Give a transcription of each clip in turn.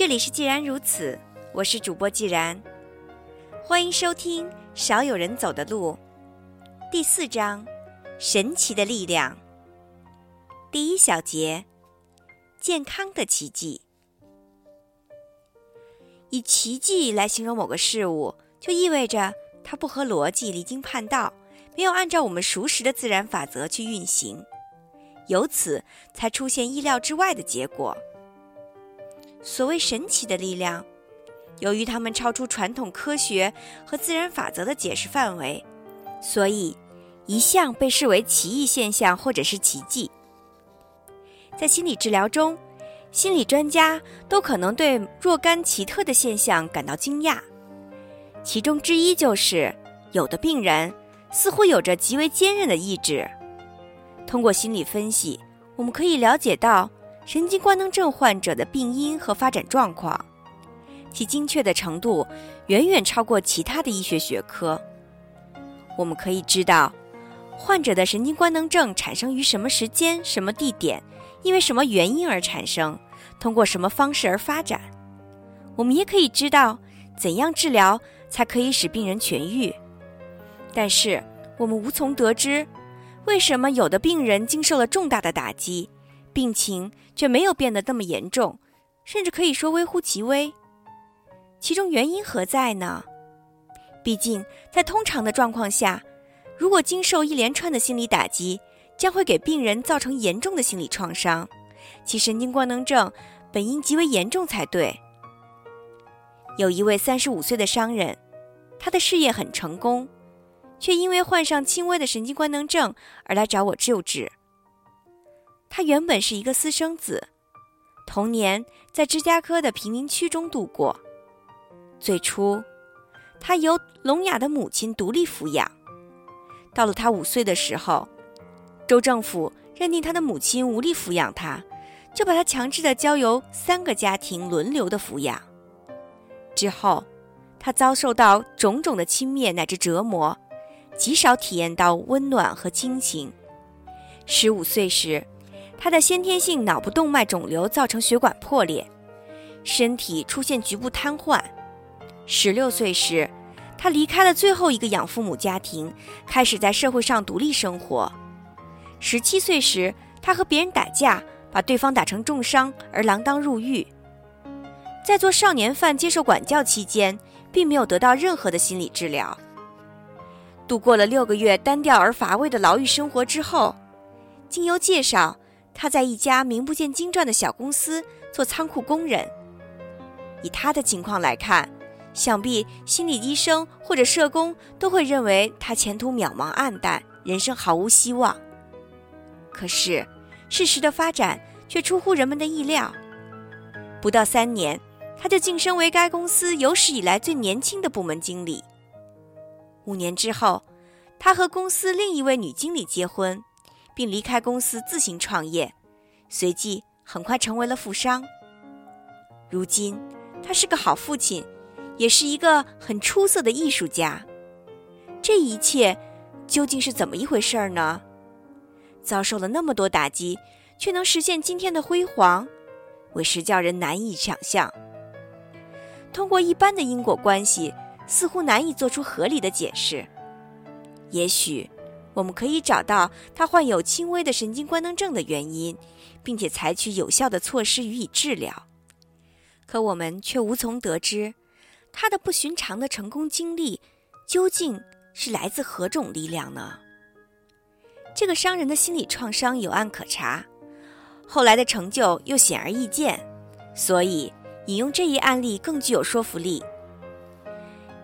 这里是既然如此，我是主播既然，欢迎收听《少有人走的路》第四章：神奇的力量。第一小节：健康的奇迹。以奇迹来形容某个事物，就意味着它不合逻辑、离经叛道，没有按照我们熟识的自然法则去运行，由此才出现意料之外的结果。所谓神奇的力量，由于它们超出传统科学和自然法则的解释范围，所以一向被视为奇异现象或者是奇迹。在心理治疗中，心理专家都可能对若干奇特的现象感到惊讶，其中之一就是有的病人似乎有着极为坚韧的意志。通过心理分析，我们可以了解到神经官能症患者的病因和发展状况，其精确的程度远远超过其他的医学学科。我们可以知道，患者的神经官能症产生于什么时间、什么地点。因为什么原因而产生？通过什么方式而发展？我们也可以知道怎样治疗才可以使病人痊愈。但是我们无从得知，为什么有的病人经受了重大的打击，病情却没有变得那么严重，甚至可以说微乎其微？其中原因何在呢？毕竟在通常的状况下，如果经受一连串的心理打击，将会给病人造成严重的心理创伤，其神经官能症本应极为严重才对。有一位三十五岁的商人，他的事业很成功，却因为患上轻微的神经官能症而来找我救治。他原本是一个私生子，童年在芝加哥的贫民区中度过。最初，他由聋哑的母亲独立抚养，到了他五岁的时候。州政府认定他的母亲无力抚养他，就把他强制的交由三个家庭轮流的抚养。之后，他遭受到种种的轻蔑乃至折磨，极少体验到温暖和亲情。十五岁时，他的先天性脑部动脉肿瘤造成血管破裂，身体出现局部瘫痪。十六岁时，他离开了最后一个养父母家庭，开始在社会上独立生活。十七岁时，他和别人打架，把对方打成重伤而锒铛入狱。在做少年犯接受管教期间，并没有得到任何的心理治疗。度过了六个月单调而乏味的牢狱生活之后，经由介绍，他在一家名不见经传的小公司做仓库工人。以他的情况来看，想必心理医生或者社工都会认为他前途渺茫暗淡，人生毫无希望。可是，事实的发展却出乎人们的意料。不到三年，他就晋升为该公司有史以来最年轻的部门经理。五年之后，他和公司另一位女经理结婚，并离开公司自行创业，随即很快成为了富商。如今，他是个好父亲，也是一个很出色的艺术家。这一切究竟是怎么一回事儿呢？遭受了那么多打击，却能实现今天的辉煌，委实叫人难以想象。通过一般的因果关系，似乎难以做出合理的解释。也许我们可以找到他患有轻微的神经官能症的原因，并且采取有效的措施予以治疗。可我们却无从得知，他的不寻常的成功经历究竟是来自何种力量呢？这个商人的心理创伤有案可查，后来的成就又显而易见，所以引用这一案例更具有说服力。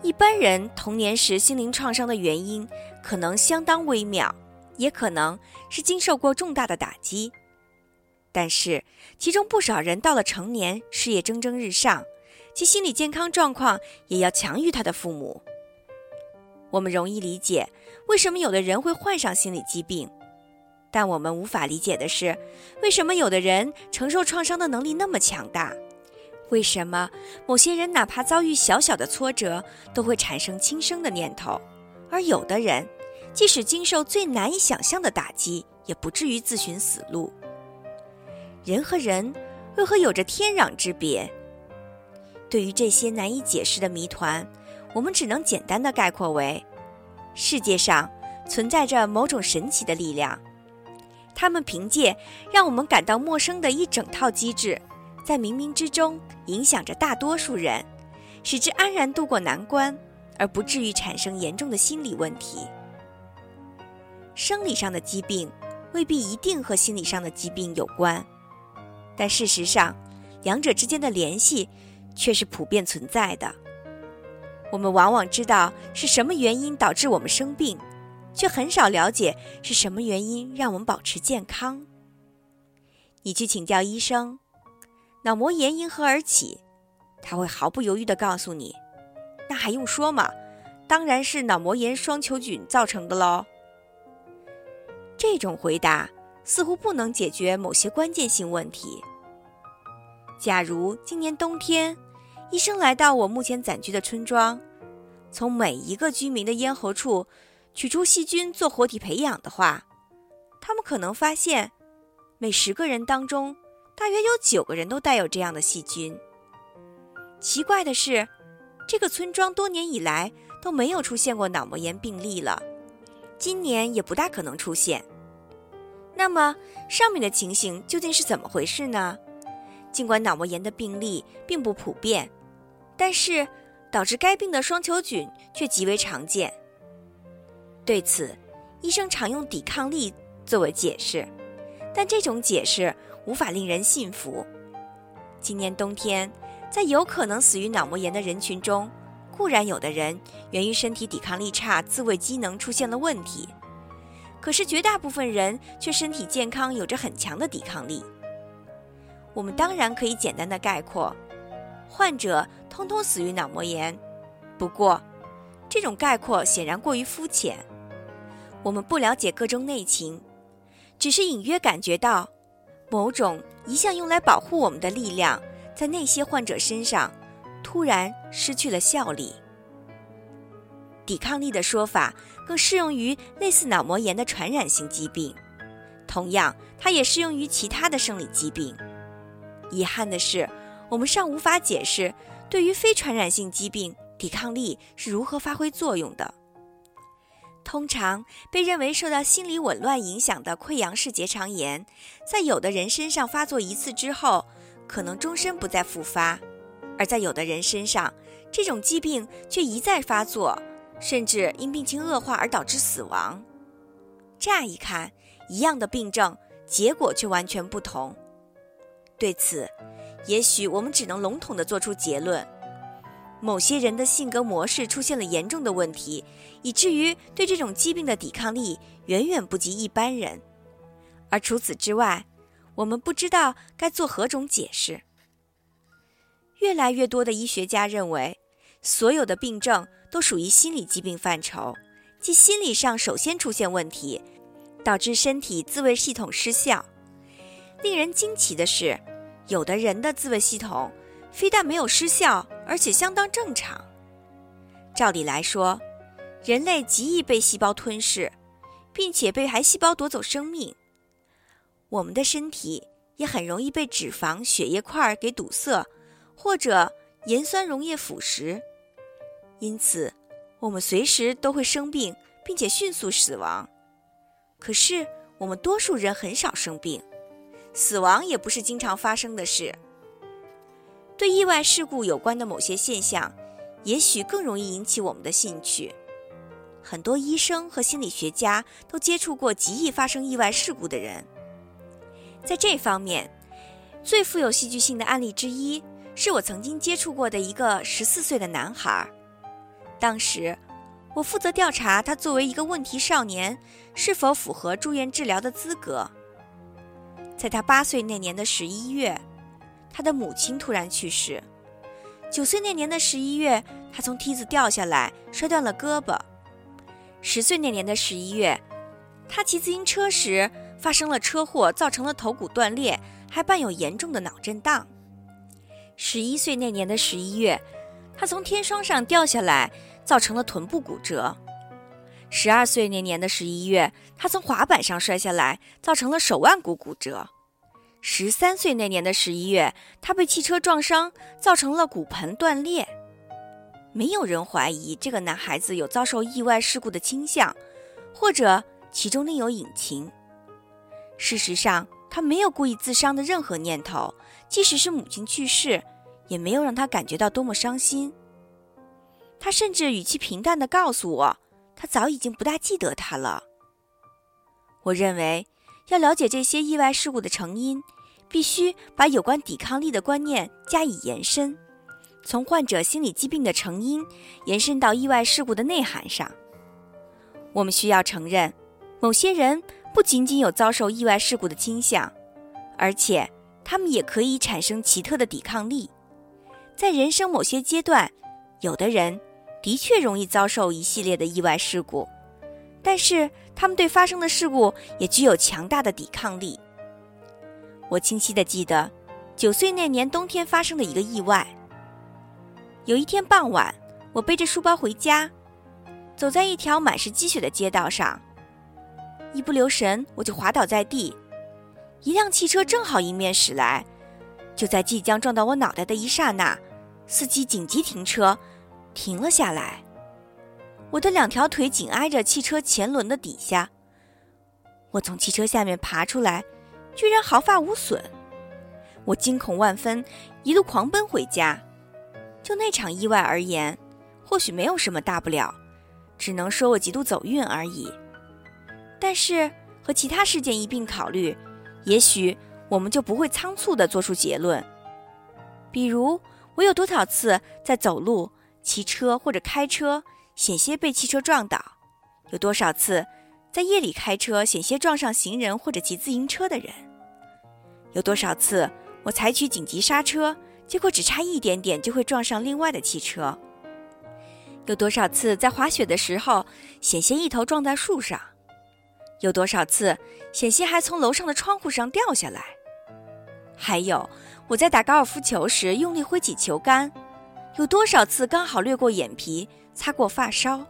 一般人童年时心灵创伤的原因可能相当微妙，也可能是经受过重大的打击，但是其中不少人到了成年，事业蒸蒸日上，其心理健康状况也要强于他的父母。我们容易理解为什么有的人会患上心理疾病，但我们无法理解的是，为什么有的人承受创伤的能力那么强大？为什么某些人哪怕遭遇小小的挫折都会产生轻生的念头，而有的人即使经受最难以想象的打击，也不至于自寻死路？人和人为何有着天壤之别？对于这些难以解释的谜团，我们只能简单的概括为：世界上存在着某种神奇的力量，他们凭借让我们感到陌生的一整套机制，在冥冥之中影响着大多数人，使之安然度过难关，而不至于产生严重的心理问题。生理上的疾病未必一定和心理上的疾病有关，但事实上，两者之间的联系。却是普遍存在的。我们往往知道是什么原因导致我们生病，却很少了解是什么原因让我们保持健康。你去请教医生，脑膜炎因何而起，他会毫不犹豫地告诉你：“那还用说吗？当然是脑膜炎双球菌造成的喽。”这种回答似乎不能解决某些关键性问题。假如今年冬天，医生来到我目前暂居的村庄，从每一个居民的咽喉处取出细菌做活体培养的话，他们可能发现，每十个人当中，大约有九个人都带有这样的细菌。奇怪的是，这个村庄多年以来都没有出现过脑膜炎病例了，今年也不大可能出现。那么，上面的情形究竟是怎么回事呢？尽管脑膜炎的病例并不普遍。但是，导致该病的双球菌却极为常见。对此，医生常用抵抗力作为解释，但这种解释无法令人信服。今年冬天，在有可能死于脑膜炎的人群中，固然有的人源于身体抵抗力差、自卫机能出现了问题，可是绝大部分人却身体健康，有着很强的抵抗力。我们当然可以简单的概括。患者通通死于脑膜炎，不过，这种概括显然过于肤浅。我们不了解各种内情，只是隐约感觉到，某种一向用来保护我们的力量，在那些患者身上突然失去了效力。抵抗力的说法更适用于类似脑膜炎的传染性疾病，同样，它也适用于其他的生理疾病。遗憾的是。我们尚无法解释，对于非传染性疾病，抵抗力是如何发挥作用的。通常被认为受到心理紊乱影响的溃疡式结肠炎，在有的人身上发作一次之后，可能终身不再复发；而在有的人身上，这种疾病却一再发作，甚至因病情恶化而导致死亡。乍一看，一样的病症，结果却完全不同。对此，也许我们只能笼统地做出结论：某些人的性格模式出现了严重的问题，以至于对这种疾病的抵抗力远远不及一般人。而除此之外，我们不知道该做何种解释。越来越多的医学家认为，所有的病症都属于心理疾病范畴，即心理上首先出现问题，导致身体自卫系统失效。令人惊奇的是。有的人的自卫系统非但没有失效，而且相当正常。照理来说，人类极易被细胞吞噬，并且被癌细胞夺走生命。我们的身体也很容易被脂肪、血液块给堵塞，或者盐酸溶液腐蚀。因此，我们随时都会生病，并且迅速死亡。可是，我们多数人很少生病。死亡也不是经常发生的事。对意外事故有关的某些现象，也许更容易引起我们的兴趣。很多医生和心理学家都接触过极易发生意外事故的人。在这方面，最富有戏剧性的案例之一，是我曾经接触过的一个十四岁的男孩。当时，我负责调查他作为一个问题少年，是否符合住院治疗的资格。在他八岁那年的十一月，他的母亲突然去世。九岁那年的十一月，他从梯子掉下来，摔断了胳膊。十岁那年的十一月，他骑自行车时发生了车祸，造成了头骨断裂，还伴有严重的脑震荡。十一岁那年的十一月，他从天窗上掉下来，造成了臀部骨折。十二岁那年的十一月，他从滑板上摔下来，造成了手腕骨骨折。十三岁那年的十一月，他被汽车撞伤，造成了骨盆断裂。没有人怀疑这个男孩子有遭受意外事故的倾向，或者其中另有隐情。事实上，他没有故意自伤的任何念头，即使是母亲去世，也没有让他感觉到多么伤心。他甚至语气平淡地告诉我，他早已经不大记得他了。我认为，要了解这些意外事故的成因。必须把有关抵抗力的观念加以延伸，从患者心理疾病的成因延伸到意外事故的内涵上。我们需要承认，某些人不仅仅有遭受意外事故的倾向，而且他们也可以产生奇特的抵抗力。在人生某些阶段，有的人的确容易遭受一系列的意外事故，但是他们对发生的事故也具有强大的抵抗力。我清晰地记得，九岁那年冬天发生的一个意外。有一天傍晚，我背着书包回家，走在一条满是积雪的街道上，一不留神我就滑倒在地。一辆汽车正好迎面驶来，就在即将撞到我脑袋的一刹那，司机紧急停车，停了下来。我的两条腿紧挨着汽车前轮的底下，我从汽车下面爬出来。居然毫发无损，我惊恐万分，一路狂奔回家。就那场意外而言，或许没有什么大不了，只能说我极度走运而已。但是和其他事件一并考虑，也许我们就不会仓促地做出结论。比如，我有多少次在走路、骑车或者开车险些被汽车撞倒？有多少次在夜里开车险些撞上行人或者骑自行车的人？有多少次我采取紧急刹车，结果只差一点点就会撞上另外的汽车？有多少次在滑雪的时候险些一头撞在树上？有多少次险些还从楼上的窗户上掉下来？还有我在打高尔夫球时用力挥起球杆，有多少次刚好掠过眼皮，擦过发梢？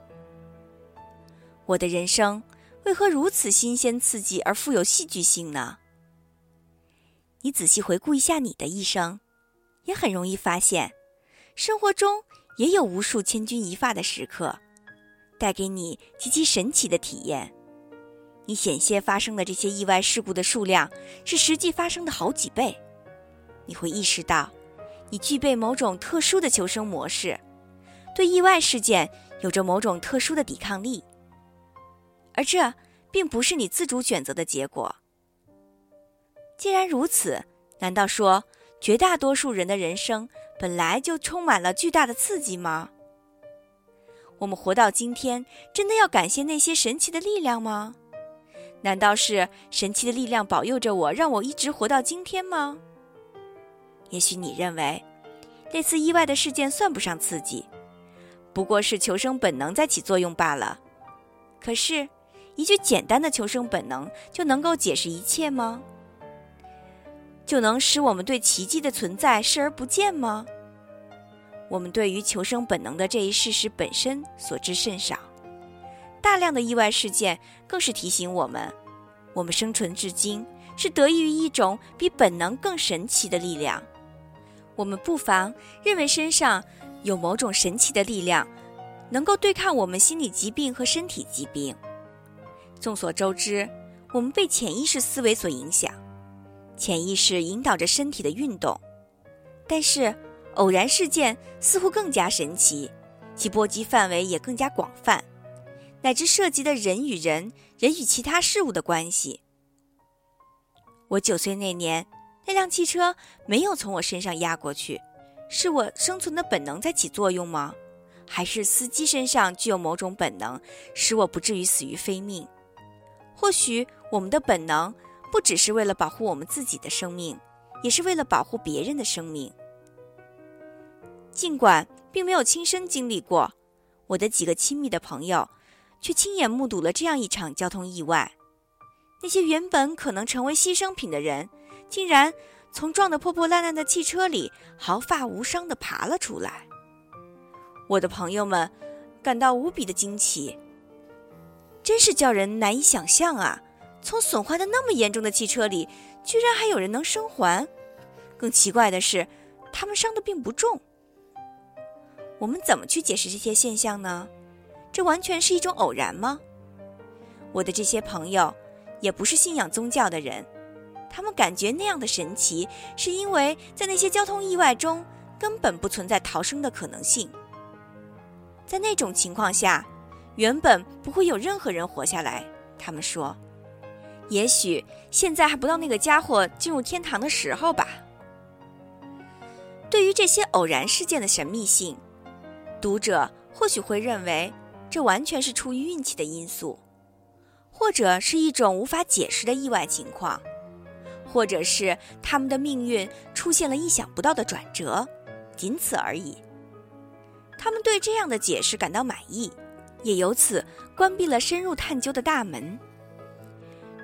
我的人生为何如此新鲜刺激而富有戏剧性呢？你仔细回顾一下你的一生，也很容易发现，生活中也有无数千钧一发的时刻，带给你极其神奇的体验。你险些发生的这些意外事故的数量是实际发生的好几倍。你会意识到，你具备某种特殊的求生模式，对意外事件有着某种特殊的抵抗力，而这并不是你自主选择的结果。既然如此，难道说绝大多数人的人生本来就充满了巨大的刺激吗？我们活到今天，真的要感谢那些神奇的力量吗？难道是神奇的力量保佑着我，让我一直活到今天吗？也许你认为，那次意外的事件算不上刺激，不过是求生本能在起作用罢了。可是，一句简单的求生本能就能够解释一切吗？就能使我们对奇迹的存在视而不见吗？我们对于求生本能的这一事实本身所知甚少，大量的意外事件更是提醒我们，我们生存至今是得益于一种比本能更神奇的力量。我们不妨认为身上有某种神奇的力量，能够对抗我们心理疾病和身体疾病。众所周知，我们被潜意识思维所影响。潜意识引导着身体的运动，但是偶然事件似乎更加神奇，其波及范围也更加广泛，乃至涉及的人与人、人与其他事物的关系。我九岁那年，那辆汽车没有从我身上压过去，是我生存的本能在起作用吗？还是司机身上具有某种本能，使我不至于死于非命？或许我们的本能。不只是为了保护我们自己的生命，也是为了保护别人的生命。尽管并没有亲身经历过，我的几个亲密的朋友却亲眼目睹了这样一场交通意外。那些原本可能成为牺牲品的人，竟然从撞得破破烂烂的汽车里毫发无伤地爬了出来。我的朋友们感到无比的惊奇，真是叫人难以想象啊！从损坏的那么严重的汽车里，居然还有人能生还。更奇怪的是，他们伤的并不重。我们怎么去解释这些现象呢？这完全是一种偶然吗？我的这些朋友也不是信仰宗教的人，他们感觉那样的神奇，是因为在那些交通意外中根本不存在逃生的可能性。在那种情况下，原本不会有任何人活下来。他们说：“也许现在还不到那个家伙进入天堂的时候吧。”对于这些偶然事件的神秘性，读者或许会认为这完全是出于运气的因素，或者是一种无法解释的意外情况，或者是他们的命运出现了意想不到的转折，仅此而已。他们对这样的解释感到满意，也由此关闭了深入探究的大门。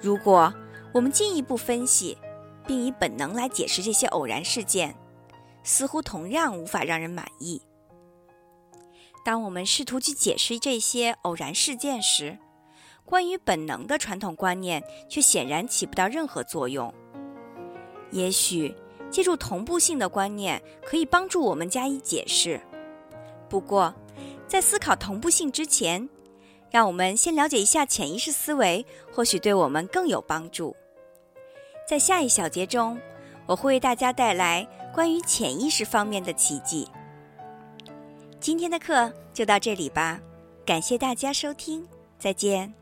如果我们进一步分析，并以本能来解释这些偶然事件，似乎同样无法让人满意。当我们试图去解释这些偶然事件时，关于本能的传统观念却显然起不到任何作用。也许借助同步性的观念可以帮助我们加以解释。不过，在思考同步性之前，让我们先了解一下潜意识思维，或许对我们更有帮助。在下一小节中，我会为大家带来关于潜意识方面的奇迹。今天的课就到这里吧，感谢大家收听，再见。